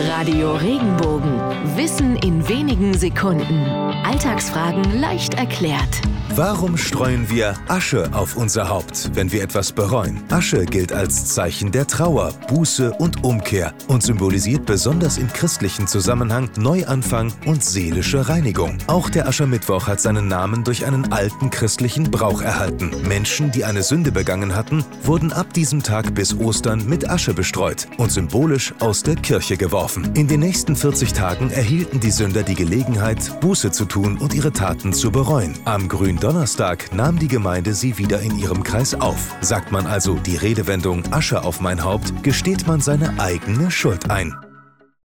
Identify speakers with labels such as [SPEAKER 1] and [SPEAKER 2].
[SPEAKER 1] Radio Regenbogen. Wissen in Sekunden. Alltagsfragen leicht erklärt.
[SPEAKER 2] Warum streuen wir Asche auf unser Haupt, wenn wir etwas bereuen? Asche gilt als Zeichen der Trauer, Buße und Umkehr und symbolisiert besonders im christlichen Zusammenhang Neuanfang und seelische Reinigung. Auch der Aschermittwoch hat seinen Namen durch einen alten christlichen Brauch erhalten. Menschen, die eine Sünde begangen hatten, wurden ab diesem Tag bis Ostern mit Asche bestreut und symbolisch aus der Kirche geworfen. In den nächsten 40 Tagen erhielten die Sünder die Gelegenheit, Buße zu tun und ihre Taten zu bereuen. Am grünen Donnerstag nahm die Gemeinde sie wieder in ihrem Kreis auf. Sagt man also die Redewendung Asche auf mein Haupt, gesteht man seine eigene Schuld ein.